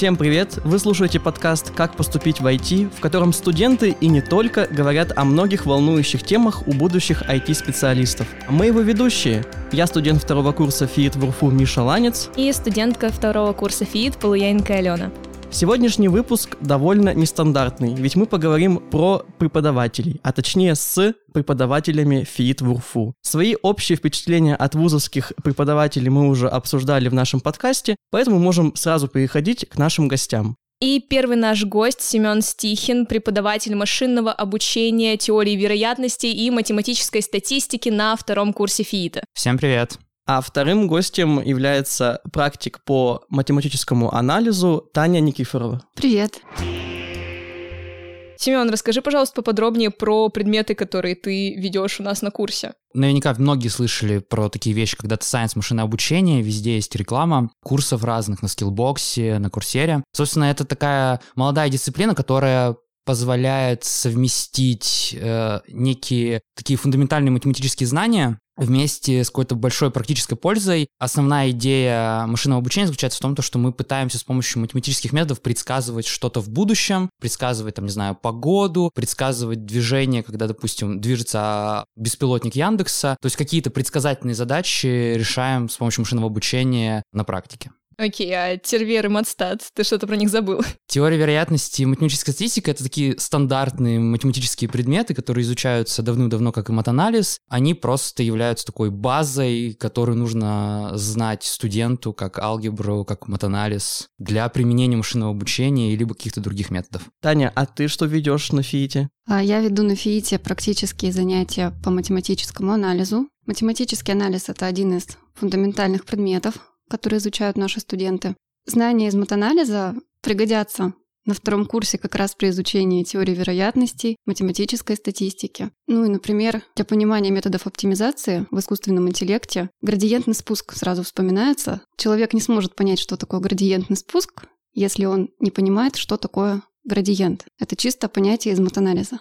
Всем привет! Вы слушаете подкаст «Как поступить в IT», в котором студенты и не только говорят о многих волнующих темах у будущих IT-специалистов. Мы его ведущие. Я студент второго курса ФИИТ в УРФУ Миша Ланец. И студентка второго курса ФИИТ Полуяненко Алена. Сегодняшний выпуск довольно нестандартный, ведь мы поговорим про преподавателей, а точнее с преподавателями ФИИТ в УРФУ. Свои общие впечатления от вузовских преподавателей мы уже обсуждали в нашем подкасте, поэтому можем сразу переходить к нашим гостям. И первый наш гость Семен Стихин, преподаватель машинного обучения, теории вероятности и математической статистики на втором курсе ФИИТа. Всем привет! А вторым гостем является практик по математическому анализу Таня Никифорова. Привет. Семен, расскажи, пожалуйста, поподробнее про предметы, которые ты ведешь у нас на курсе. Наверняка многие слышали про такие вещи, как Data Science, машинное обучение, везде есть реклама, курсов разных на скиллбоксе, на курсере. Собственно, это такая молодая дисциплина, которая позволяет совместить э, некие такие фундаментальные математические знания вместе с какой-то большой практической пользой. Основная идея машинного обучения заключается в том, что мы пытаемся с помощью математических методов предсказывать что-то в будущем, предсказывать, там, не знаю, погоду, предсказывать движение, когда, допустим, движется беспилотник Яндекса. То есть какие-то предсказательные задачи решаем с помощью машинного обучения на практике. Окей, а Тервер и Матстат, ты что-то про них забыл? Теория вероятности и математическая статистика — это такие стандартные математические предметы, которые изучаются давным-давно как и матанализ. Они просто являются такой базой, которую нужно знать студенту, как алгебру, как матанализ, для применения машинного обучения или каких-то других методов. Таня, а ты что ведешь на ФИИТе? А Я веду на ФИИТе практические занятия по математическому анализу. Математический анализ — это один из фундаментальных предметов, которые изучают наши студенты. Знания из матанализа пригодятся на втором курсе как раз при изучении теории вероятностей, математической статистики. Ну и, например, для понимания методов оптимизации в искусственном интеллекте градиентный спуск сразу вспоминается. Человек не сможет понять, что такое градиентный спуск, если он не понимает, что такое градиент. Это чисто понятие из матанализа.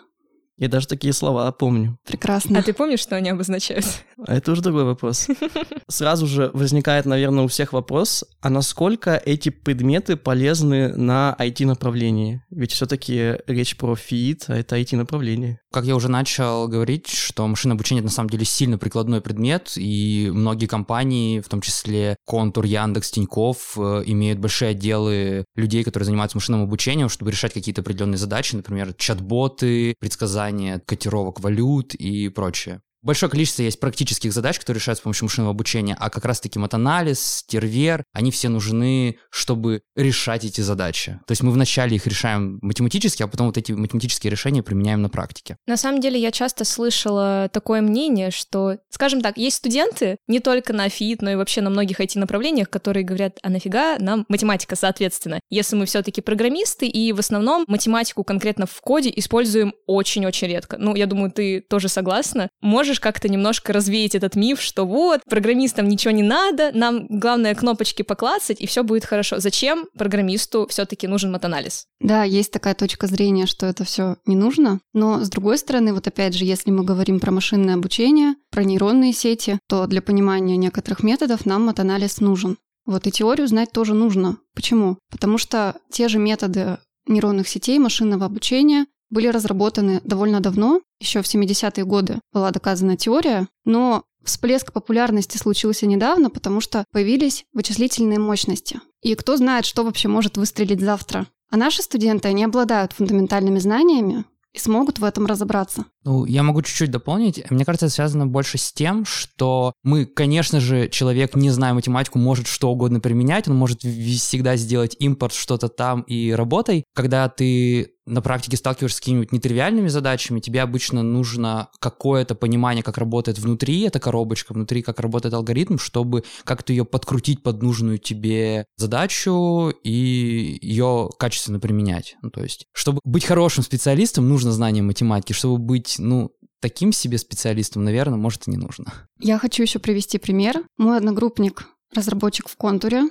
Я даже такие слова помню. Прекрасно. А ты помнишь, что они обозначают? А это уже другой вопрос. Сразу же возникает, наверное, у всех вопрос, а насколько эти предметы полезны на IT-направлении? Ведь все-таки речь про ФИИТ, а это IT-направление. Как я уже начал говорить, что машинное обучение это на самом деле сильно прикладной предмет, и многие компании, в том числе Контур, Яндекс, Тиньков, э, имеют большие отделы людей, которые занимаются машинным обучением, чтобы решать какие-то определенные задачи, например, чат-боты, предсказания котировок валют и прочее. Большое количество есть практических задач, которые решаются с помощью машинного обучения, а как раз-таки матанализ, тервер, они все нужны, чтобы решать эти задачи. То есть мы вначале их решаем математически, а потом вот эти математические решения применяем на практике. На самом деле я часто слышала такое мнение, что, скажем так, есть студенты, не только на ФИИТ, но и вообще на многих IT-направлениях, которые говорят, а нафига нам математика, соответственно, если мы все-таки программисты и в основном математику конкретно в коде используем очень-очень редко. Ну, я думаю, ты тоже согласна. Может можешь как-то немножко развеять этот миф, что вот, программистам ничего не надо, нам главное кнопочки поклацать, и все будет хорошо. Зачем программисту все-таки нужен матанализ? Да, есть такая точка зрения, что это все не нужно. Но с другой стороны, вот опять же, если мы говорим про машинное обучение, про нейронные сети, то для понимания некоторых методов нам матанализ нужен. Вот и теорию знать тоже нужно. Почему? Потому что те же методы нейронных сетей, машинного обучения были разработаны довольно давно, еще в 70-е годы была доказана теория, но всплеск популярности случился недавно, потому что появились вычислительные мощности. И кто знает, что вообще может выстрелить завтра. А наши студенты, они обладают фундаментальными знаниями, и смогут в этом разобраться. Ну, я могу чуть-чуть дополнить. Мне кажется, это связано больше с тем, что мы, конечно же, человек, не зная математику, может что угодно применять, он может всегда сделать импорт что-то там и работай. Когда ты на практике сталкиваешься с какими-нибудь нетривиальными задачами, тебе обычно нужно какое-то понимание, как работает внутри эта коробочка, внутри как работает алгоритм, чтобы как-то ее подкрутить под нужную тебе задачу и ее качественно применять. Ну, то есть, чтобы быть хорошим специалистом, нужно знание математики, чтобы быть, ну, таким себе специалистом, наверное, может и не нужно. Я хочу еще привести пример. Мой одногруппник, разработчик в контуре,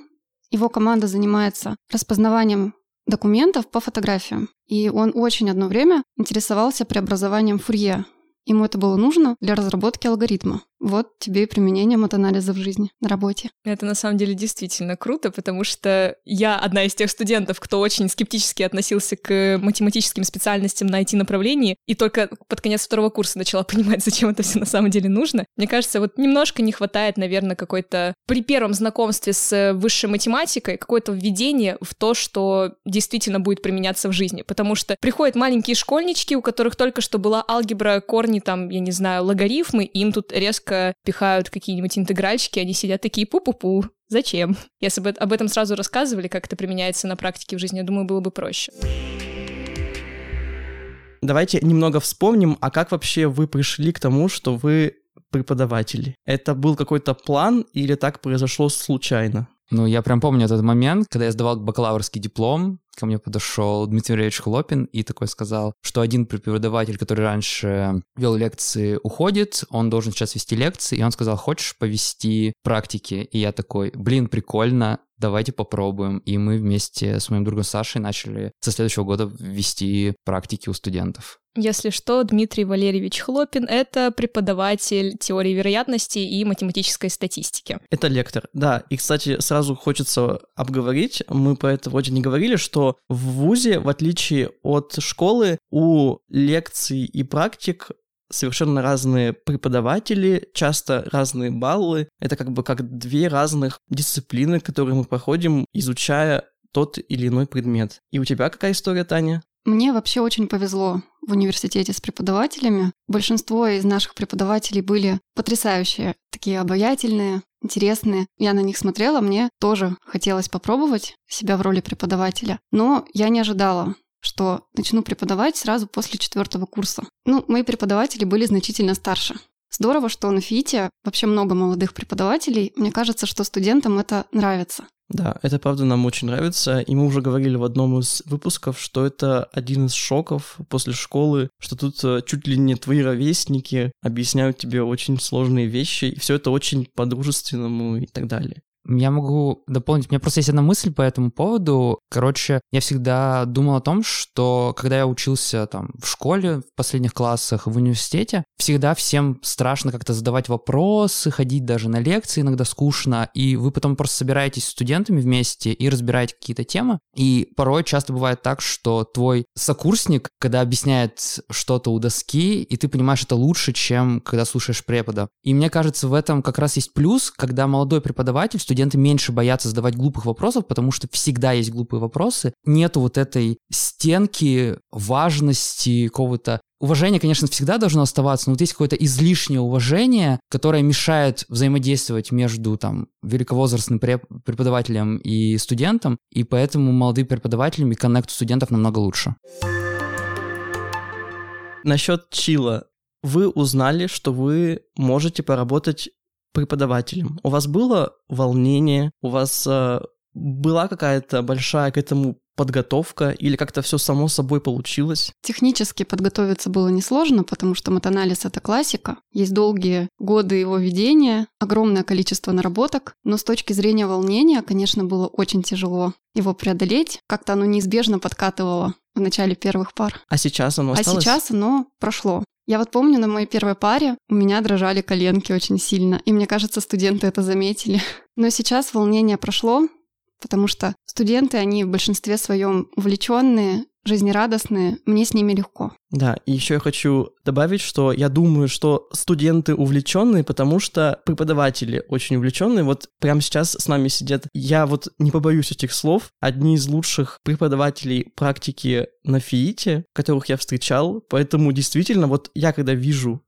его команда занимается распознаванием документов по фотографиям. И он очень одно время интересовался преобразованием Фурье. Ему это было нужно для разработки алгоритма. Вот тебе и применение матанализа в жизни, на работе. Это на самом деле действительно круто, потому что я одна из тех студентов, кто очень скептически относился к математическим специальностям на IT-направлении, и только под конец второго курса начала понимать, зачем это все на самом деле нужно. Мне кажется, вот немножко не хватает, наверное, какой-то при первом знакомстве с высшей математикой какое-то введение в то, что действительно будет применяться в жизни. Потому что приходят маленькие школьнички, у которых только что была алгебра, корни, там, я не знаю, логарифмы, и им тут резко пихают какие-нибудь интегральчики, они сидят такие пу-пу-пу. Зачем? Если бы об этом сразу рассказывали, как это применяется на практике в жизни, я думаю, было бы проще. Давайте немного вспомним, а как вообще вы пришли к тому, что вы преподаватели? Это был какой-то план или так произошло случайно? Ну, я прям помню этот момент, когда я сдавал бакалаврский диплом, ко мне подошел Дмитрий Валерьевич Хлопин и такой сказал, что один преподаватель, который раньше вел лекции, уходит, он должен сейчас вести лекции, и он сказал, хочешь повести практики? И я такой, блин, прикольно, давайте попробуем. И мы вместе с моим другом Сашей начали со следующего года вести практики у студентов. Если что, Дмитрий Валерьевич Хлопин — это преподаватель теории вероятности и математической статистики. Это лектор, да. И, кстати, сразу хочется обговорить, мы про это вроде не говорили, что в ВУЗе, в отличие от школы, у лекций и практик совершенно разные преподаватели, часто разные баллы. Это как бы как две разных дисциплины, которые мы проходим, изучая тот или иной предмет. И у тебя какая история, Таня? Мне вообще очень повезло в университете с преподавателями. Большинство из наших преподавателей были потрясающие, такие обаятельные, интересные. Я на них смотрела, мне тоже хотелось попробовать себя в роли преподавателя. Но я не ожидала, что начну преподавать сразу после четвертого курса. Ну, мои преподаватели были значительно старше. Здорово, что на ФИТе вообще много молодых преподавателей. Мне кажется, что студентам это нравится. Да, это правда нам очень нравится, и мы уже говорили в одном из выпусков, что это один из шоков после школы, что тут э, чуть ли не твои ровесники объясняют тебе очень сложные вещи, и все это очень по-дружественному и так далее. Я могу дополнить. У меня просто есть одна мысль по этому поводу. Короче, я всегда думал о том, что когда я учился там в школе, в последних классах, в университете, всегда всем страшно как-то задавать вопросы, ходить даже на лекции иногда скучно, и вы потом просто собираетесь с студентами вместе и разбираете какие-то темы. И порой часто бывает так, что твой сокурсник, когда объясняет что-то у доски, и ты понимаешь это лучше, чем когда слушаешь препода. И мне кажется, в этом как раз есть плюс, когда молодой преподаватель, студенты меньше боятся задавать глупых вопросов, потому что всегда есть глупые вопросы. Нету вот этой стенки важности какого-то Уважение, конечно, всегда должно оставаться, но вот есть какое-то излишнее уважение, которое мешает взаимодействовать между там великовозрастным преподавателем и студентом, и поэтому молодым преподавателям и коннект студентов намного лучше. Насчет чила. Вы узнали, что вы можете поработать преподавателем. У вас было волнение, у вас э, была какая-то большая к этому подготовка или как-то все само собой получилось? Технически подготовиться было несложно, потому что матанализ — это классика. Есть долгие годы его ведения, огромное количество наработок, но с точки зрения волнения, конечно, было очень тяжело его преодолеть. Как-то оно неизбежно подкатывало в начале первых пар. А сейчас оно осталось? А сейчас оно прошло. Я вот помню, на моей первой паре у меня дрожали коленки очень сильно, и мне кажется, студенты это заметили. Но сейчас волнение прошло, потому что студенты, они в большинстве своем увлеченные, жизнерадостные, мне с ними легко. Да, и еще я хочу добавить, что я думаю, что студенты увлеченные, потому что преподаватели очень увлеченные. Вот прямо сейчас с нами сидят, я вот не побоюсь этих слов, одни из лучших преподавателей практики на ФИИТе, которых я встречал, поэтому действительно, вот я когда вижу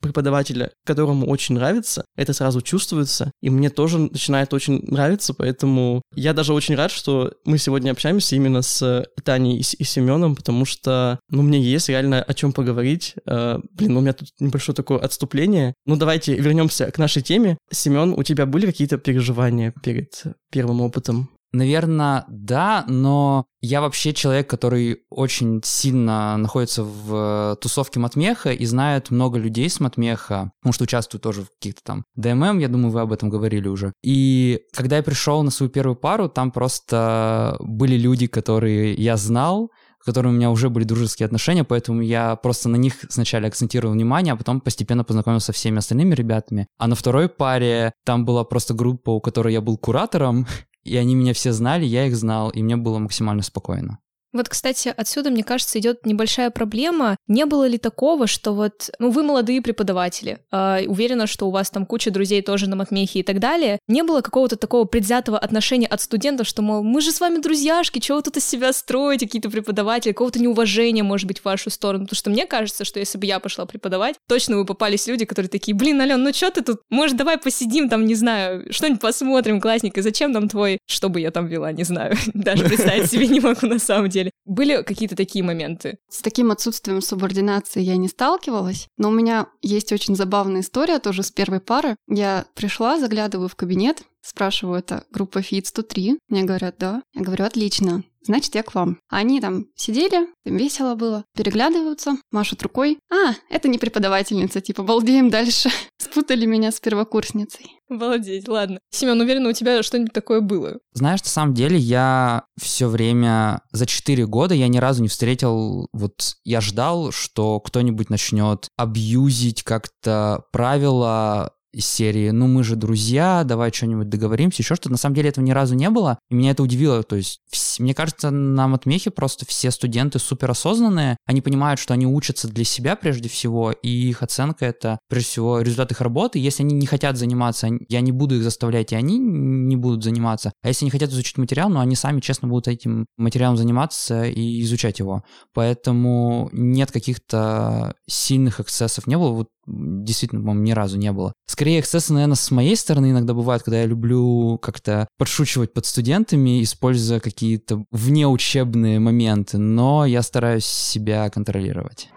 преподавателя, которому очень нравится, это сразу чувствуется, и мне тоже начинает очень нравиться, поэтому я даже очень рад, что мы сегодня общаемся именно с Таней и, и Семеном, потому что, ну, мне есть реально о чем поговорить. Э, блин, ну, у меня тут небольшое такое отступление. Ну, давайте вернемся к нашей теме. Семен, у тебя были какие-то переживания перед первым опытом? Наверное, да, но я вообще человек, который очень сильно находится в тусовке Матмеха и знает много людей с Матмеха, потому что участвую тоже в каких-то там ДММ, я думаю, вы об этом говорили уже. И когда я пришел на свою первую пару, там просто были люди, которые я знал, которыми у меня уже были дружеские отношения, поэтому я просто на них сначала акцентировал внимание, а потом постепенно познакомился со всеми остальными ребятами. А на второй паре там была просто группа, у которой я был куратором, и они меня все знали, я их знал, и мне было максимально спокойно. Вот, кстати, отсюда, мне кажется, идет небольшая проблема. Не было ли такого, что вот, ну, вы молодые преподаватели, э, уверена, что у вас там куча друзей тоже на матмехе и так далее. Не было какого-то такого предвзятого отношения от студентов, что, мол, мы же с вами друзьяшки, чего вы тут из себя строите, какие-то преподаватели, какого-то неуважения, может быть, в вашу сторону. Потому что мне кажется, что если бы я пошла преподавать, точно вы попались люди, которые такие, блин, Ален, ну что ты тут? Может, давай посидим там, не знаю, что-нибудь посмотрим, классненько, зачем нам твой... Что бы я там вела, не знаю. Даже представить себе не могу на самом деле деле. Были какие-то такие моменты? С таким отсутствием субординации я не сталкивалась, но у меня есть очень забавная история тоже с первой пары. Я пришла, заглядываю в кабинет, спрашиваю, это группа ФИТ 103? Мне говорят, да. Я говорю, отлично значит, я к вам. Они там сидели, им весело было, переглядываются, машут рукой. А, это не преподавательница, типа, балдеем дальше. Спутали меня с первокурсницей. Обалдеть, ладно. Семен, уверена, у тебя что-нибудь такое было? Знаешь, на самом деле я все время, за 4 года я ни разу не встретил, вот я ждал, что кто-нибудь начнет абьюзить как-то правила из серии «Ну, мы же друзья, давай что-нибудь договоримся», еще что-то. На самом деле этого ни разу не было, и меня это удивило. То есть, вс- мне кажется, на Матмехе просто все студенты супер осознанные, они понимают, что они учатся для себя прежде всего, и их оценка — это, прежде всего, результат их работы. Если они не хотят заниматься, я не буду их заставлять, и они не будут заниматься. А если не хотят изучить материал, ну, они сами честно будут этим материалом заниматься и изучать его. Поэтому нет каких-то сильных эксцессов не было. Вот действительно, по-моему, ни разу не было. Скорее, эксцессы, наверное, с моей стороны иногда бывают, когда я люблю как-то подшучивать под студентами, используя какие-то внеучебные моменты, но я стараюсь себя контролировать.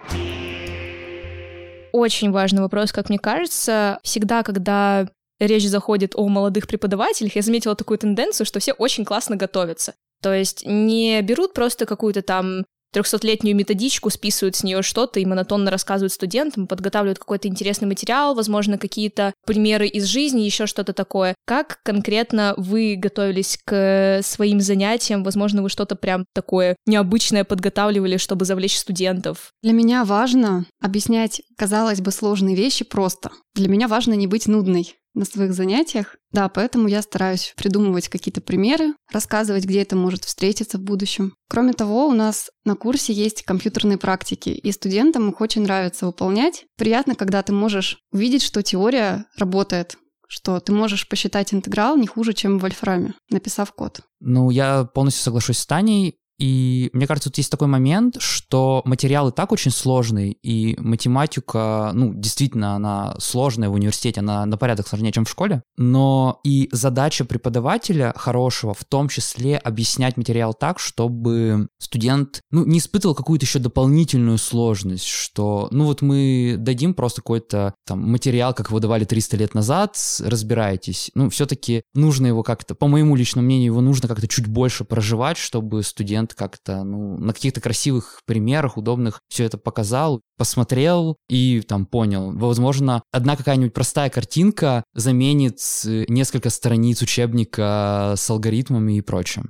Очень важный вопрос, как мне кажется. Всегда, когда речь заходит о молодых преподавателях, я заметила такую тенденцию, что все очень классно готовятся. То есть не берут просто какую-то там трехсотлетнюю методичку, списывают с нее что-то и монотонно рассказывают студентам, подготавливают какой-то интересный материал, возможно, какие-то примеры из жизни, еще что-то такое. Как конкретно вы готовились к своим занятиям? Возможно, вы что-то прям такое необычное подготавливали, чтобы завлечь студентов? Для меня важно объяснять, казалось бы, сложные вещи просто. Для меня важно не быть нудной на своих занятиях. Да, поэтому я стараюсь придумывать какие-то примеры, рассказывать, где это может встретиться в будущем. Кроме того, у нас на курсе есть компьютерные практики, и студентам их очень нравится выполнять. Приятно, когда ты можешь увидеть, что теория работает, что ты можешь посчитать интеграл не хуже, чем в вольфраме, написав код. Ну, я полностью соглашусь с Таней. И мне кажется, тут есть такой момент, что материал и так очень сложный, и математика, ну, действительно, она сложная в университете, она на порядок сложнее, чем в школе, но и задача преподавателя хорошего в том числе объяснять материал так, чтобы студент, ну, не испытывал какую-то еще дополнительную сложность, что, ну, вот мы дадим просто какой-то там материал, как его давали 300 лет назад, разбирайтесь. Ну, все-таки нужно его как-то, по моему личному мнению, его нужно как-то чуть больше проживать, чтобы студент момент как-то, ну, на каких-то красивых примерах, удобных все это показал, посмотрел и там понял. Возможно, одна какая-нибудь простая картинка заменит э, несколько страниц учебника с алгоритмами и прочим.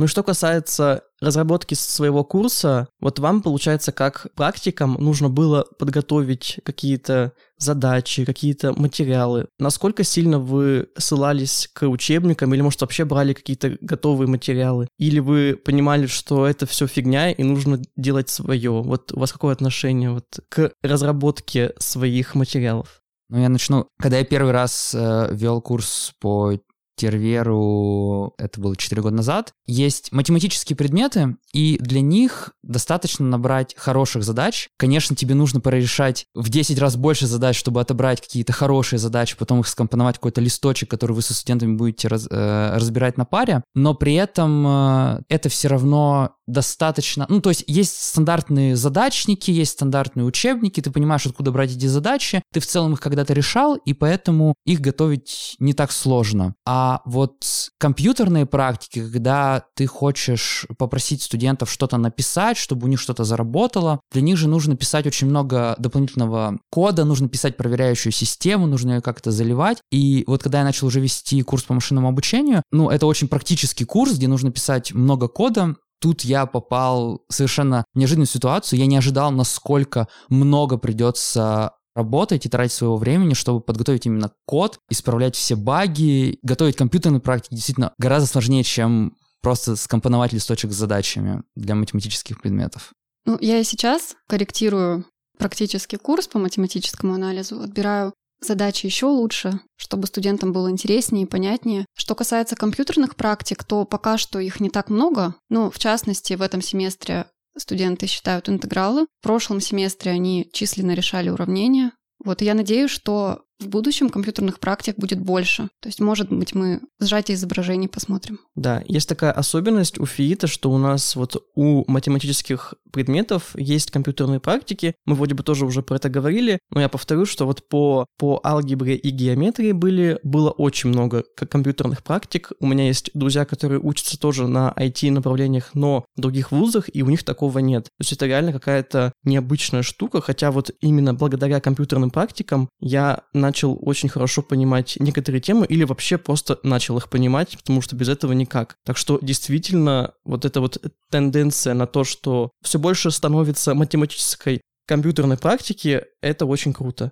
Ну что касается разработки своего курса, вот вам, получается, как практикам нужно было подготовить какие-то задачи, какие-то материалы. Насколько сильно вы ссылались к учебникам или, может, вообще брали какие-то готовые материалы? Или вы понимали, что это все фигня и нужно делать свое? Вот у вас какое отношение вот к разработке своих материалов? Ну, я начну. Когда я первый раз э, вел курс по Терверу, это было 4 года назад, есть математические предметы, и для них достаточно набрать хороших задач. Конечно, тебе нужно прорешать в 10 раз больше задач, чтобы отобрать какие-то хорошие задачи, потом их скомпоновать в какой-то листочек, который вы со студентами будете раз, э, разбирать на паре, но при этом э, это все равно достаточно... Ну, то есть есть стандартные задачники, есть стандартные учебники, ты понимаешь, откуда брать эти задачи, ты в целом их когда-то решал, и поэтому их готовить не так сложно. А А вот компьютерные практики, когда ты хочешь попросить студентов что-то написать, чтобы у них что-то заработало, для них же нужно писать очень много дополнительного кода, нужно писать проверяющую систему, нужно ее как-то заливать. И вот когда я начал уже вести курс по машинному обучению, ну, это очень практический курс, где нужно писать много кода, тут я попал в совершенно неожиданную ситуацию. Я не ожидал, насколько много придется работать и тратить своего времени, чтобы подготовить именно код, исправлять все баги, готовить компьютерные практики действительно гораздо сложнее, чем просто скомпоновать листочек с задачами для математических предметов. Ну, я и сейчас корректирую практический курс по математическому анализу, отбираю задачи еще лучше, чтобы студентам было интереснее и понятнее. Что касается компьютерных практик, то пока что их не так много. Ну, в частности, в этом семестре студенты считают интегралы. В прошлом семестре они численно решали уравнения. Вот, и я надеюсь, что в будущем компьютерных практик будет больше. То есть, может быть, мы сжатие изображений посмотрим. Да, есть такая особенность у ФИИТа, что у нас вот у математических предметов есть компьютерные практики. Мы вроде бы тоже уже про это говорили, но я повторю, что вот по, по алгебре и геометрии были, было очень много компьютерных практик. У меня есть друзья, которые учатся тоже на IT-направлениях, но в других вузах, и у них такого нет. То есть это реально какая-то необычная штука, хотя вот именно благодаря компьютерным практикам я на начал очень хорошо понимать некоторые темы или вообще просто начал их понимать, потому что без этого никак. Так что действительно вот эта вот тенденция на то, что все больше становится математической компьютерной практики, это очень круто.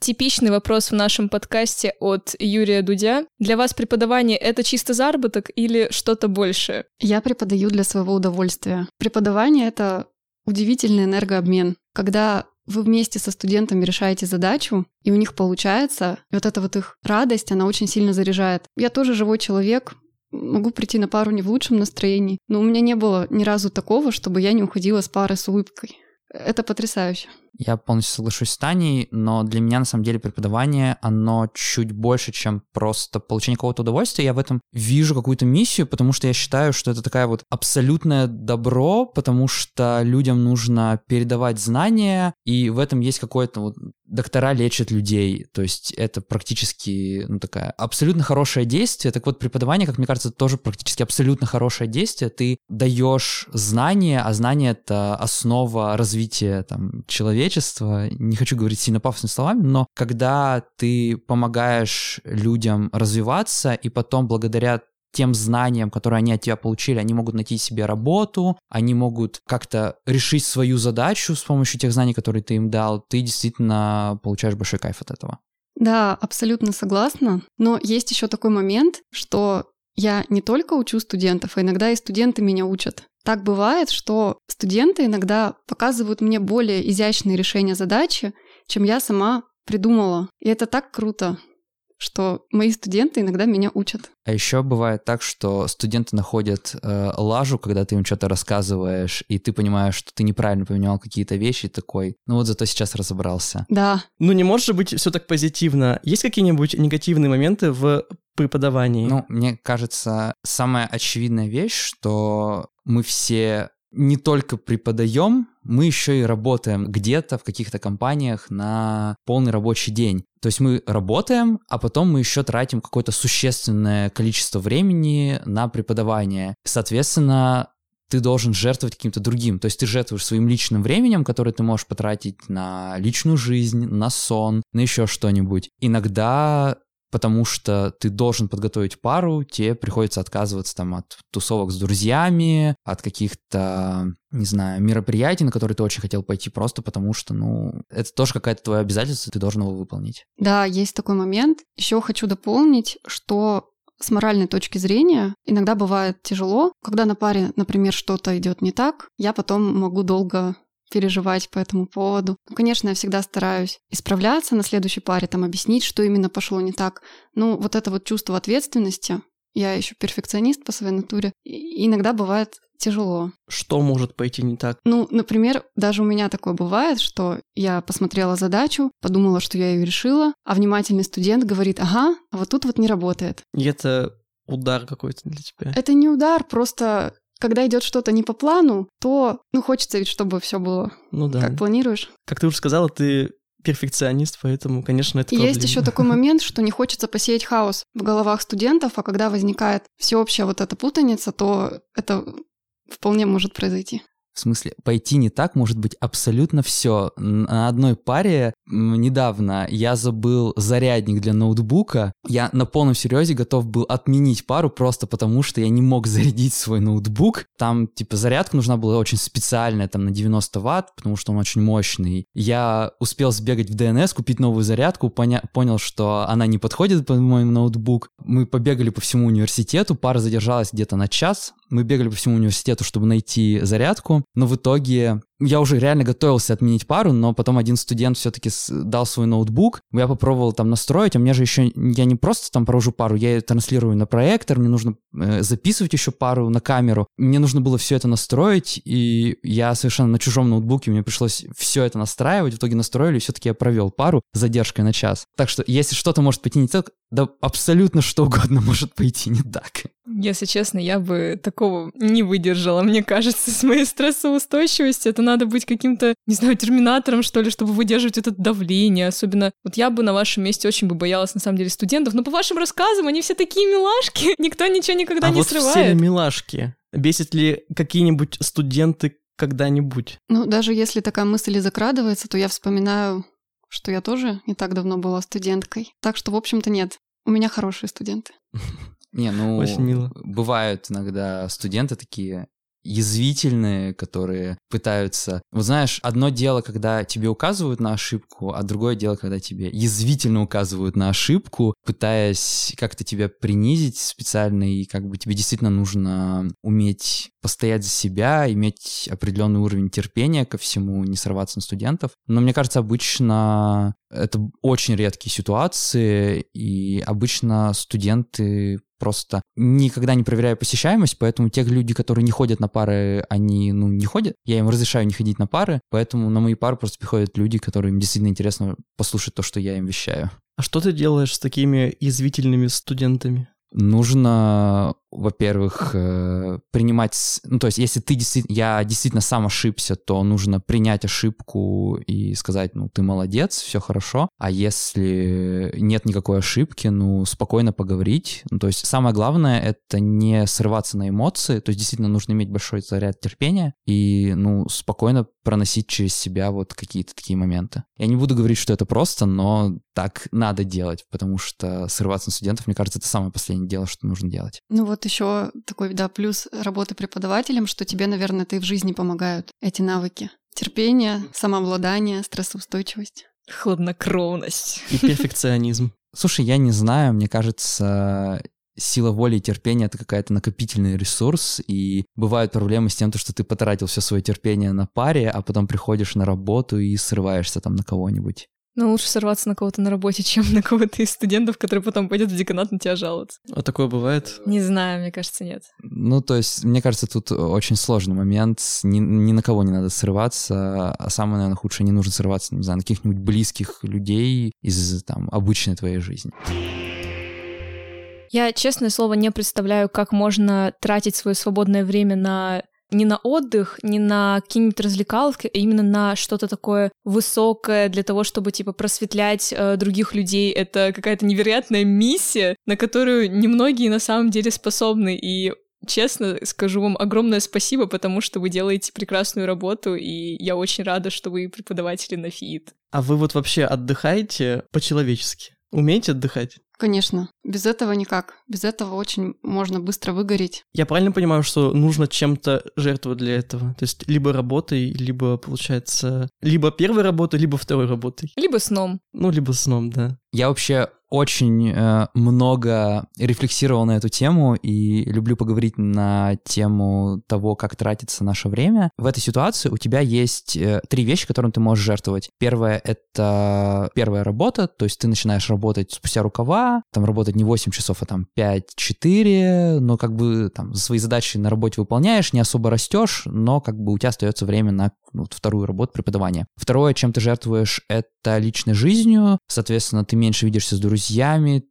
Типичный вопрос в нашем подкасте от Юрия Дудя. Для вас преподавание — это чисто заработок или что-то большее? Я преподаю для своего удовольствия. Преподавание — это удивительный энергообмен. Когда вы вместе со студентами решаете задачу, и у них получается, и вот эта вот их радость, она очень сильно заряжает. Я тоже живой человек, могу прийти на пару не в лучшем настроении, но у меня не было ни разу такого, чтобы я не уходила с пары с улыбкой. Это потрясающе. Я полностью соглашусь с Таней, но для меня на самом деле преподавание, оно чуть больше, чем просто получение какого-то удовольствия. Я в этом вижу какую-то миссию, потому что я считаю, что это такая вот абсолютное добро, потому что людям нужно передавать знания, и в этом есть какое-то вот доктора лечат людей, то есть это практически, ну, такая абсолютно хорошее действие. Так вот, преподавание, как мне кажется, тоже практически абсолютно хорошее действие. Ты даешь знания, а знание — это основа развития там, человека, человечества, не хочу говорить сильно пафосными словами, но когда ты помогаешь людям развиваться, и потом благодаря тем знаниям, которые они от тебя получили, они могут найти себе работу, они могут как-то решить свою задачу с помощью тех знаний, которые ты им дал, ты действительно получаешь большой кайф от этого. Да, абсолютно согласна. Но есть еще такой момент, что я не только учу студентов, а иногда и студенты меня учат. Так бывает, что студенты иногда показывают мне более изящные решения задачи, чем я сама придумала. И это так круто, что мои студенты иногда меня учат. А еще бывает так, что студенты находят э, лажу, когда ты им что-то рассказываешь, и ты понимаешь, что ты неправильно поменял какие-то вещи, такой, ну вот зато сейчас разобрался. Да. Ну не может быть все так позитивно. Есть какие-нибудь негативные моменты в преподавании? Ну, мне кажется, самая очевидная вещь, что мы все не только преподаем, мы еще и работаем где-то в каких-то компаниях на полный рабочий день. То есть мы работаем, а потом мы еще тратим какое-то существенное количество времени на преподавание. Соответственно, ты должен жертвовать каким-то другим. То есть ты жертвуешь своим личным временем, которое ты можешь потратить на личную жизнь, на сон, на еще что-нибудь. Иногда потому что ты должен подготовить пару, тебе приходится отказываться там от тусовок с друзьями, от каких-то, не знаю, мероприятий, на которые ты очень хотел пойти, просто потому что, ну, это тоже какое-то твое обязательство, ты должен его выполнить. Да, есть такой момент. Еще хочу дополнить, что с моральной точки зрения иногда бывает тяжело, когда на паре, например, что-то идет не так, я потом могу долго переживать по этому поводу. Ну, конечно, я всегда стараюсь исправляться на следующей паре, там объяснить, что именно пошло не так. Ну, вот это вот чувство ответственности, я еще перфекционист по своей натуре, и иногда бывает тяжело. Что может пойти не так? Ну, например, даже у меня такое бывает, что я посмотрела задачу, подумала, что я ее решила, а внимательный студент говорит, ага, а вот тут вот не работает. И это удар какой-то для тебя? Это не удар, просто когда идет что-то не по плану, то, ну, хочется ведь, чтобы все было ну, да. как планируешь. Как ты уже сказала, ты перфекционист, поэтому, конечно, это И проблема. есть еще такой момент, что не хочется посеять хаос в головах студентов, а когда возникает всеобщая вот эта путаница, то это вполне может произойти. В смысле, пойти не так может быть абсолютно все. На одной паре недавно я забыл зарядник для ноутбука. Я на полном серьезе готов был отменить пару просто потому, что я не мог зарядить свой ноутбук. Там, типа, зарядка нужна была очень специальная, там, на 90 ватт, потому что он очень мощный. Я успел сбегать в DNS, купить новую зарядку, поня- понял, что она не подходит под мой ноутбук. Мы побегали по всему университету, пара задержалась где-то на час. Мы бегали по всему университету, чтобы найти зарядку, но в итоге я уже реально готовился отменить пару, но потом один студент все-таки дал свой ноутбук, я попробовал там настроить, а мне же еще, я не просто там провожу пару, я ее транслирую на проектор, мне нужно э, записывать еще пару на камеру, мне нужно было все это настроить, и я совершенно на чужом ноутбуке, мне пришлось все это настраивать, в итоге настроили, и все-таки я провел пару с задержкой на час. Так что, если что-то может пойти не так, да абсолютно что угодно может пойти не так. Если честно, я бы такого не выдержала. Мне кажется, с моей стрессоустойчивостью это надо быть каким-то, не знаю, терминатором, что ли, чтобы выдерживать это давление. Особенно, вот я бы на вашем месте очень бы боялась, на самом деле, студентов. Но по вашим рассказам они все такие милашки. Никто ничего никогда а не вот срывает. все ли милашки? Бесит ли какие-нибудь студенты когда-нибудь? Ну, даже если такая мысль и закрадывается, то я вспоминаю, что я тоже не так давно была студенткой. Так что, в общем-то, нет. У меня хорошие студенты. Не, ну, Очень мило. бывают иногда студенты такие язвительные, которые пытаются... Вот знаешь, одно дело, когда тебе указывают на ошибку, а другое дело, когда тебе язвительно указывают на ошибку, пытаясь как-то тебя принизить специально, и как бы тебе действительно нужно уметь постоять за себя, иметь определенный уровень терпения ко всему, не сорваться на студентов. Но мне кажется, обычно это очень редкие ситуации, и обычно студенты просто никогда не проверяю посещаемость, поэтому те люди, которые не ходят на пары, они, ну, не ходят. Я им разрешаю не ходить на пары, поэтому на мои пары просто приходят люди, которым действительно интересно послушать то, что я им вещаю. А что ты делаешь с такими язвительными студентами? Нужно, во-первых, э, принимать... Ну, то есть, если ты действительно... Я действительно сам ошибся, то нужно принять ошибку и сказать, ну, ты молодец, все хорошо. А если нет никакой ошибки, ну, спокойно поговорить. Ну, то есть, самое главное — это не срываться на эмоции. То есть, действительно, нужно иметь большой заряд терпения и, ну, спокойно проносить через себя вот какие-то такие моменты. Я не буду говорить, что это просто, но так надо делать, потому что срываться на студентов, мне кажется, это самое последнее дело, что нужно делать. Ну вот еще такой, да, плюс работы преподавателем, что тебе, наверное, и в жизни помогают, эти навыки. Терпение, самообладание, стрессоустойчивость. Хладнокровность. И перфекционизм. Слушай, я не знаю, мне кажется, сила воли и терпения — это какая-то накопительный ресурс, и бывают проблемы с тем, что ты потратил все свое терпение на паре, а потом приходишь на работу и срываешься там на кого-нибудь. Но лучше сорваться на кого-то на работе, чем на кого-то из студентов, который потом пойдет в деканат на тебя жаловаться. А такое бывает? Не знаю, мне кажется, нет. Ну, то есть, мне кажется, тут очень сложный момент. Ни, ни на кого не надо срываться, а самое, наверное, худшее, не нужно срываться, не знаю, на каких-нибудь близких людей из, там, обычной твоей жизни. Я, честное слово, не представляю, как можно тратить свое свободное время на не на отдых, не на какие-нибудь развлекаловки, а именно на что-то такое высокое для того, чтобы, типа, просветлять э, других людей. Это какая-то невероятная миссия, на которую немногие на самом деле способны. И честно скажу вам огромное спасибо, потому что вы делаете прекрасную работу, и я очень рада, что вы преподаватели на ФИИТ. А вы вот вообще отдыхаете по-человечески? Умеете отдыхать? Конечно. Без этого никак. Без этого очень можно быстро выгореть. Я правильно понимаю, что нужно чем-то жертвовать для этого? То есть либо работой, либо, получается, либо первой работой, либо второй работой. Либо сном. Ну, либо сном, да. Я вообще очень э, много рефлексировал на эту тему и люблю поговорить на тему того, как тратится наше время. В этой ситуации у тебя есть э, три вещи, которым ты можешь жертвовать. Первое — это первая работа, то есть ты начинаешь работать спустя рукава, там работать не 8 часов, а там 5-4, но как бы там свои задачи на работе выполняешь, не особо растешь, но как бы у тебя остается время на ну, вот, вторую работу преподавания. Второе, чем ты жертвуешь, это личной жизнью, соответственно, ты меньше видишься с друзьями,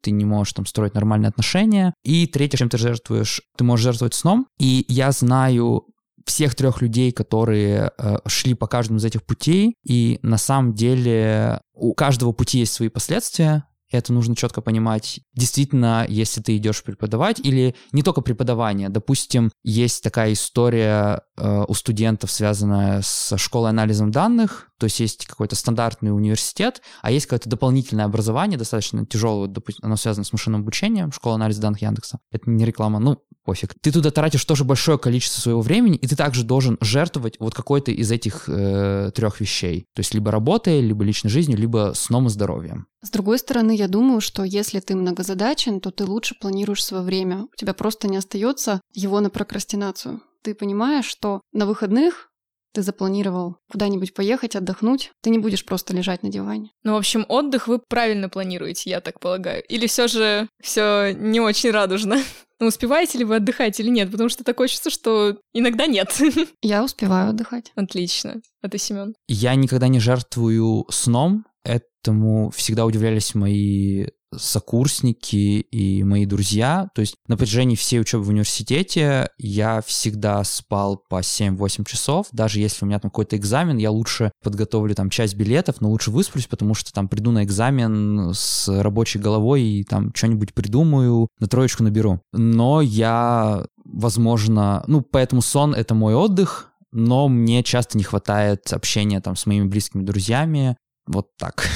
ты не можешь там строить нормальные отношения. И третье, чем ты жертвуешь, ты можешь жертвовать сном. И я знаю всех трех людей, которые э, шли по каждому из этих путей, и на самом деле у каждого пути есть свои последствия, это нужно четко понимать. Действительно, если ты идешь преподавать, или не только преподавание, допустим, есть такая история э, у студентов, связанная с школой анализом данных, то есть есть какой-то стандартный университет, а есть какое-то дополнительное образование, достаточно тяжелое, допустим, оно связано с машинным обучением, школа анализа данных Яндекса. Это не реклама, ну, пофиг. Ты туда тратишь тоже большое количество своего времени, и ты также должен жертвовать вот какой-то из этих э, трех вещей. То есть либо работой, либо личной жизнью, либо сном и здоровьем. С другой стороны, я думаю, что если ты многозадачен, то ты лучше планируешь свое время. У тебя просто не остается его на прокрастинацию. Ты понимаешь, что на выходных ты запланировал куда-нибудь поехать, отдохнуть, ты не будешь просто лежать на диване. Ну, в общем, отдых вы правильно планируете, я так полагаю. Или все же все не очень радужно? Ну, успеваете ли вы отдыхать или нет? Потому что такое чувство, что иногда нет. Я успеваю отдыхать. Отлично. А ты, Семен? Я никогда не жертвую сном. Этому всегда удивлялись мои сокурсники и мои друзья. То есть на протяжении всей учебы в университете я всегда спал по 7-8 часов. Даже если у меня там какой-то экзамен, я лучше подготовлю там часть билетов, но лучше высплюсь, потому что там приду на экзамен с рабочей головой и там что-нибудь придумаю, на троечку наберу. Но я, возможно, ну, поэтому сон — это мой отдых, но мне часто не хватает общения там с моими близкими друзьями. Вот так.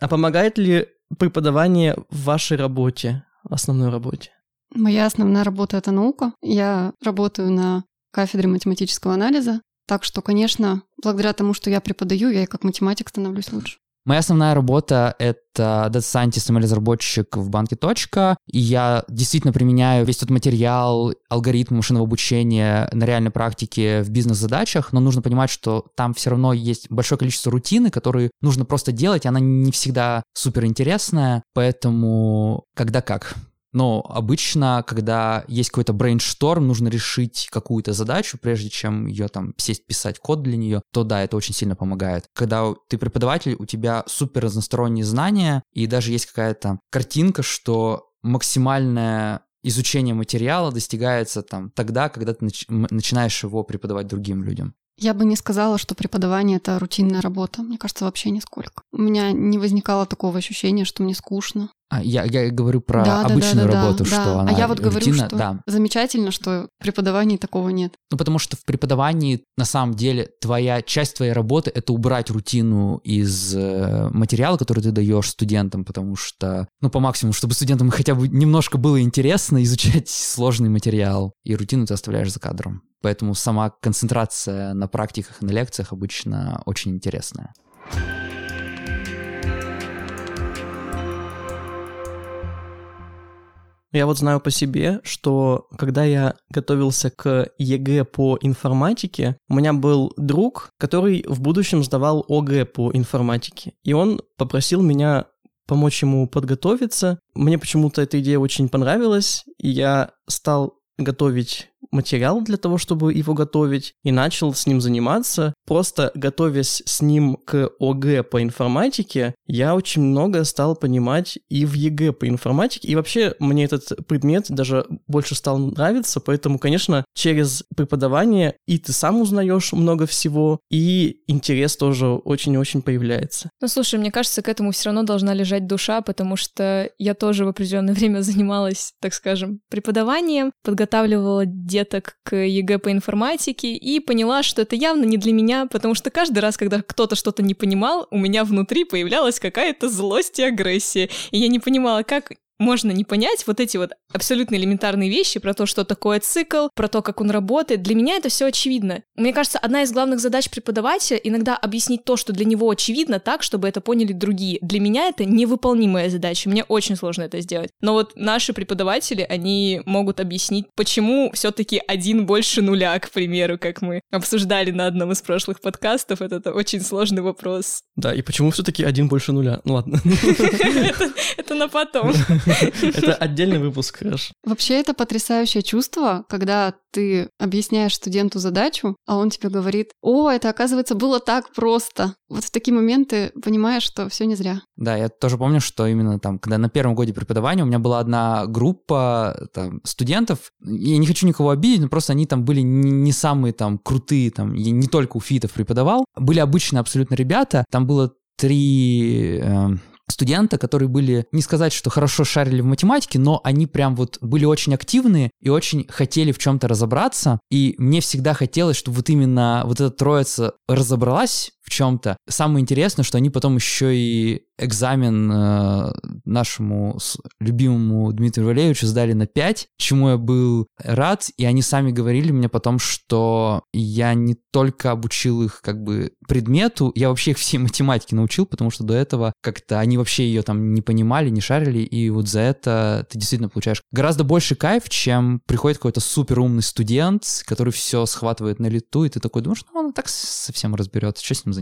А помогает ли преподавание в вашей работе, основной работе? Моя основная работа — это наука. Я работаю на кафедре математического анализа. Так что, конечно, благодаря тому, что я преподаю, я и как математик становлюсь лучше. Моя основная работа — это Data Scientist и разработчик в банке «Точка», и я действительно применяю весь тот материал, алгоритм машинного обучения на реальной практике в бизнес-задачах, но нужно понимать, что там все равно есть большое количество рутины, которые нужно просто делать, и она не всегда супер интересная, поэтому когда как. Но обычно, когда есть какой-то брейншторм, нужно решить какую-то задачу, прежде чем ее там сесть писать код для нее, то да, это очень сильно помогает. Когда ты преподаватель, у тебя супер разносторонние знания, и даже есть какая-то картинка, что максимальное изучение материала достигается там тогда, когда ты нач- начинаешь его преподавать другим людям. Я бы не сказала, что преподавание — это рутинная работа. Мне кажется, вообще нисколько. У меня не возникало такого ощущения, что мне скучно. А, я, я говорю про да, обычную да, да, работу, да, что да. она А я вот рутина, говорю, что да. замечательно, что в преподавании такого нет. Ну, потому что в преподавании, на самом деле, твоя часть твоей работы — это убрать рутину из э, материала, который ты даешь студентам, потому что, ну, по максимуму, чтобы студентам хотя бы немножко было интересно изучать сложный материал, и рутину ты оставляешь за кадром. Поэтому сама концентрация на практиках и на лекциях обычно очень интересная. Я вот знаю по себе, что когда я готовился к ЕГЭ по информатике, у меня был друг, который в будущем сдавал ОГЭ по информатике. И он попросил меня помочь ему подготовиться. Мне почему-то эта идея очень понравилась, и я стал готовить материал для того, чтобы его готовить, и начал с ним заниматься. Просто готовясь с ним к ОГЭ по информатике, я очень много стал понимать и в ЕГЭ по информатике, и вообще мне этот предмет даже больше стал нравиться, поэтому, конечно, через преподавание и ты сам узнаешь много всего, и интерес тоже очень-очень появляется. Ну, слушай, мне кажется, к этому все равно должна лежать душа, потому что я тоже в определенное время занималась, так скажем, преподаванием, подготавливала деток к ЕГЭ по информатике и поняла, что это явно не для меня, потому что каждый раз, когда кто-то что-то не понимал, у меня внутри появлялась какая-то злость и агрессия. И я не понимала, как можно не понять вот эти вот абсолютно элементарные вещи про то, что такое цикл, про то, как он работает. Для меня это все очевидно. Мне кажется, одна из главных задач преподавателя иногда объяснить то, что для него очевидно, так, чтобы это поняли другие. Для меня это невыполнимая задача. Мне очень сложно это сделать. Но вот наши преподаватели, они могут объяснить, почему все-таки один больше нуля, к примеру, как мы обсуждали на одном из прошлых подкастов. Это очень сложный вопрос. Да, и почему все-таки один больше нуля? Ну ладно. Это на потом. Это отдельный выпуск, хорошо. Вообще это потрясающее чувство, когда ты объясняешь студенту задачу, а он тебе говорит, о, это оказывается было так просто. Вот в такие моменты понимаешь, что все не зря. Да, я тоже помню, что именно там, когда на первом годе преподавания у меня была одна группа там, студентов, я не хочу никого обидеть, но просто они там были не, не самые там крутые, там, я не только у фитов преподавал, были обычные абсолютно ребята, там было три э, студента, которые были, не сказать, что хорошо шарили в математике, но они прям вот были очень активные и очень хотели в чем-то разобраться. И мне всегда хотелось, чтобы вот именно вот эта троица разобралась в чем-то. Самое интересное, что они потом еще и экзамен э, нашему любимому Дмитрию Валерьевичу сдали на 5, чему я был рад, и они сами говорили мне потом, что я не только обучил их как бы предмету, я вообще их всей математике научил, потому что до этого как-то они вообще ее там не понимали, не шарили, и вот за это ты действительно получаешь гораздо больше кайф, чем приходит какой-то супер умный студент, который все схватывает на лету, и ты такой думаешь, ну он так совсем разберется, что с ним заниматься.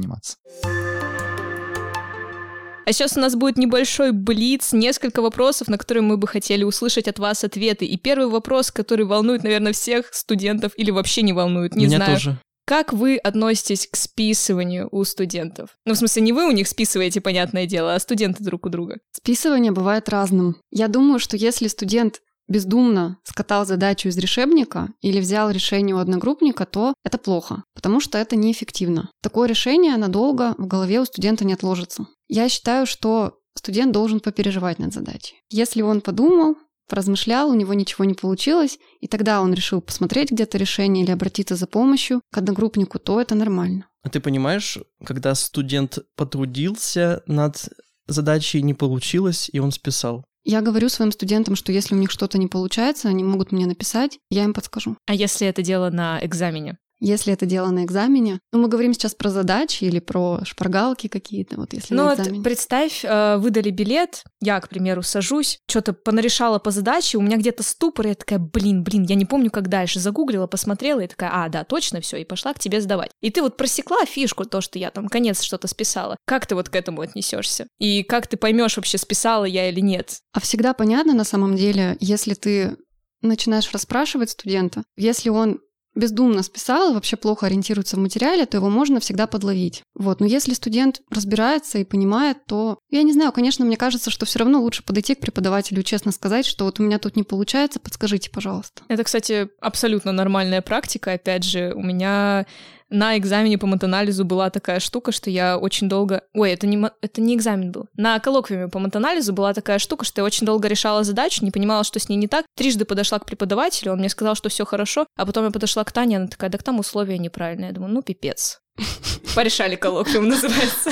А сейчас у нас будет небольшой блиц, несколько вопросов, на которые мы бы хотели услышать от вас ответы. И первый вопрос, который волнует, наверное, всех студентов или вообще не волнует, не Меня знаю. тоже. Как вы относитесь к списыванию у студентов? Ну, в смысле, не вы у них списываете, понятное дело, а студенты друг у друга. Списывание бывает разным. Я думаю, что если студент бездумно скатал задачу из решебника или взял решение у одногруппника, то это плохо, потому что это неэффективно. Такое решение надолго в голове у студента не отложится. Я считаю, что студент должен попереживать над задачей. Если он подумал, поразмышлял, у него ничего не получилось, и тогда он решил посмотреть где-то решение или обратиться за помощью к одногруппнику, то это нормально. А ты понимаешь, когда студент потрудился над задачей, не получилось, и он списал? Я говорю своим студентам, что если у них что-то не получается, они могут мне написать, я им подскажу. А если это дело на экзамене? Если это дело на экзамене, ну мы говорим сейчас про задачи или про шпаргалки какие-то, вот если ну вот представь, э, выдали билет, я, к примеру, сажусь, что-то понарешала по задаче, у меня где-то ступор, и я такая, блин, блин, я не помню, как дальше, загуглила, посмотрела, и такая, а, да, точно, все, и пошла к тебе сдавать. И ты вот просекла фишку, то, что я там конец что-то списала. Как ты вот к этому отнесешься? И как ты поймешь вообще, списала я или нет? А всегда понятно на самом деле, если ты начинаешь расспрашивать студента, если он бездумно списал вообще плохо ориентируется в материале, то его можно всегда подловить. Вот. Но если студент разбирается и понимает, то я не знаю, конечно, мне кажется, что все равно лучше подойти к преподавателю честно сказать, что вот у меня тут не получается, подскажите, пожалуйста. Это, кстати, абсолютно нормальная практика. Опять же, у меня на экзамене по матанализу была такая штука, что я очень долго... Ой, это не, это не экзамен был. На коллоквиуме по матанализу была такая штука, что я очень долго решала задачу, не понимала, что с ней не так. Трижды подошла к преподавателю, он мне сказал, что все хорошо, а потом я подошла к Тане, она такая, так там условия неправильные. Я думаю, ну пипец. Порешали коллоквиум, называется.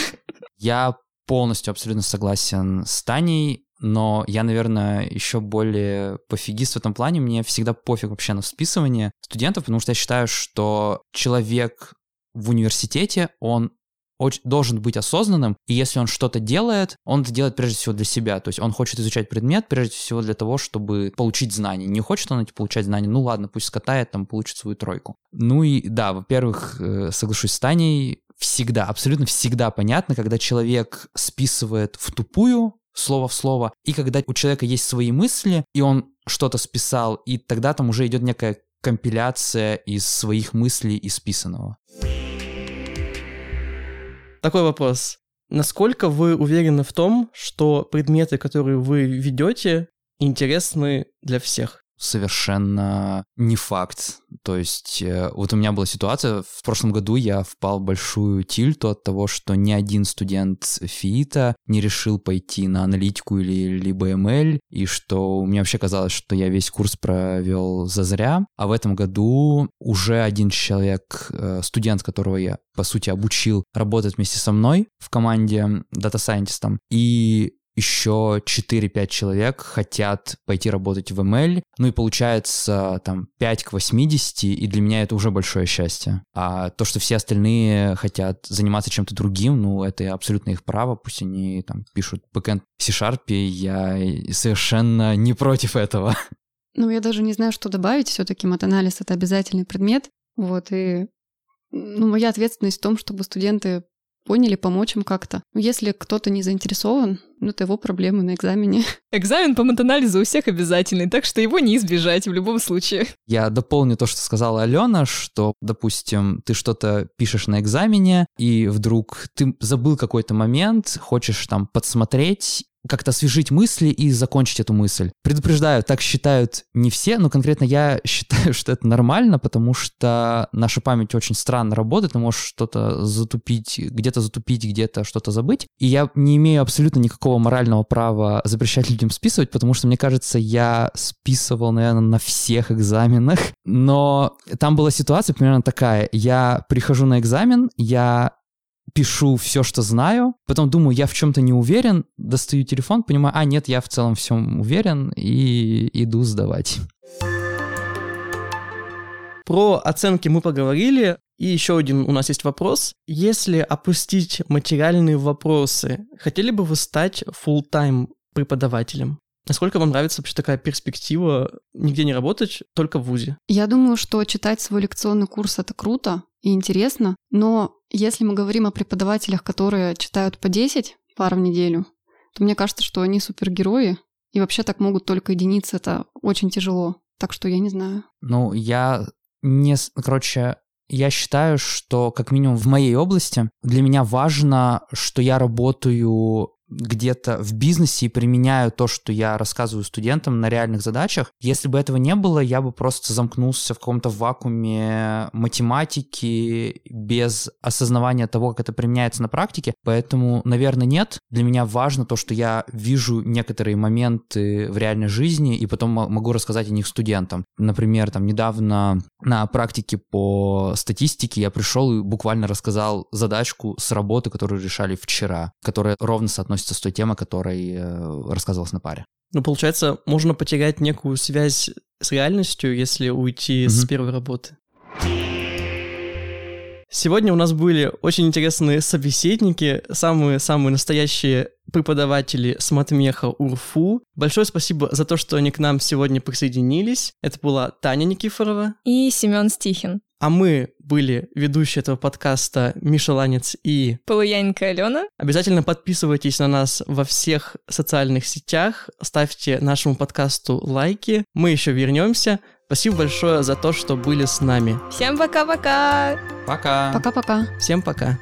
Я полностью абсолютно согласен с Таней но я, наверное, еще более пофигист в этом плане. Мне всегда пофиг вообще на списывание студентов, потому что я считаю, что человек в университете, он очень, должен быть осознанным, и если он что-то делает, он это делает прежде всего для себя. То есть он хочет изучать предмет прежде всего для того, чтобы получить знания. Не хочет он эти получать знания, ну ладно, пусть скатает, там, получит свою тройку. Ну и да, во-первых, э, соглашусь с Таней, всегда, абсолютно всегда понятно, когда человек списывает в тупую, слово в слово. И когда у человека есть свои мысли, и он что-то списал, и тогда там уже идет некая компиляция из своих мыслей и списанного. Такой вопрос. Насколько вы уверены в том, что предметы, которые вы ведете, интересны для всех? Совершенно не факт. То есть э, вот у меня была ситуация, в прошлом году я впал в большую тильту от того, что ни один студент ФИИТа не решил пойти на аналитику или либо ML, и что меня вообще казалось, что я весь курс провел зазря. А в этом году уже один человек, э, студент, которого я, по сути, обучил, работает вместе со мной в команде дата-сайентистом. И еще 4-5 человек хотят пойти работать в ML, ну и получается там 5 к 80, и для меня это уже большое счастье. А то, что все остальные хотят заниматься чем-то другим, ну это абсолютно их право, пусть они там пишут бэкэнд в C-Sharp, я совершенно не против этого. Ну, я даже не знаю, что добавить. Все-таки матанализ — это обязательный предмет. Вот, и ну, моя ответственность в том, чтобы студенты поняли, помочь им как-то. Если кто-то не заинтересован, Ну, это его проблемы на экзамене. Экзамен по матанализу у всех обязательный, так что его не избежать в любом случае. Я дополню то, что сказала Алена, что, допустим, ты что-то пишешь на экзамене, и вдруг ты забыл какой-то момент, хочешь там подсмотреть, как-то освежить мысли и закончить эту мысль. Предупреждаю, так считают не все, но конкретно я считаю, что это нормально, потому что наша память очень странно работает, ты можешь что-то затупить, где-то затупить, где-то что-то забыть. И я не имею абсолютно никакого морального права запрещать людям списывать, потому что, мне кажется, я списывал, наверное, на всех экзаменах. Но там была ситуация примерно такая. Я прихожу на экзамен, я пишу все, что знаю, потом думаю, я в чем-то не уверен, достаю телефон, понимаю, а нет, я в целом всем уверен и иду сдавать. Про оценки мы поговорили. И еще один у нас есть вопрос. Если опустить материальные вопросы, хотели бы вы стать full-time преподавателем? Насколько вам нравится вообще такая перспектива нигде не работать, только в ВУЗе? Я думаю, что читать свой лекционный курс — это круто и интересно, но если мы говорим о преподавателях, которые читают по 10 пар в неделю, то мне кажется, что они супергерои, и вообще так могут только единицы, это очень тяжело. Так что я не знаю. Ну, я не... Короче, я считаю, что как минимум в моей области для меня важно, что я работаю где-то в бизнесе и применяю то, что я рассказываю студентам на реальных задачах. Если бы этого не было, я бы просто замкнулся в каком-то вакууме математики без осознавания того, как это применяется на практике. Поэтому, наверное, нет. Для меня важно то, что я вижу некоторые моменты в реальной жизни и потом могу рассказать о них студентам. Например, там недавно на практике по статистике я пришел и буквально рассказал задачку с работы, которую решали вчера, которая ровно соотносится относится с той темой, которой э, рассказывалось на паре. Ну, получается, можно потерять некую связь с реальностью, если уйти mm-hmm. с первой работы. Сегодня у нас были очень интересные собеседники, самые-самые настоящие преподаватели с матмеха УРФУ. Большое спасибо за то, что они к нам сегодня присоединились. Это была Таня Никифорова и Семен Стихин. А мы были ведущие этого подкаста Миша Ланец и Полуяненко Алена. Обязательно подписывайтесь на нас во всех социальных сетях, ставьте нашему подкасту лайки. Мы еще вернемся. Спасибо большое за то, что были с нами. Всем пока-пока! Пока! Пока-пока! Всем пока!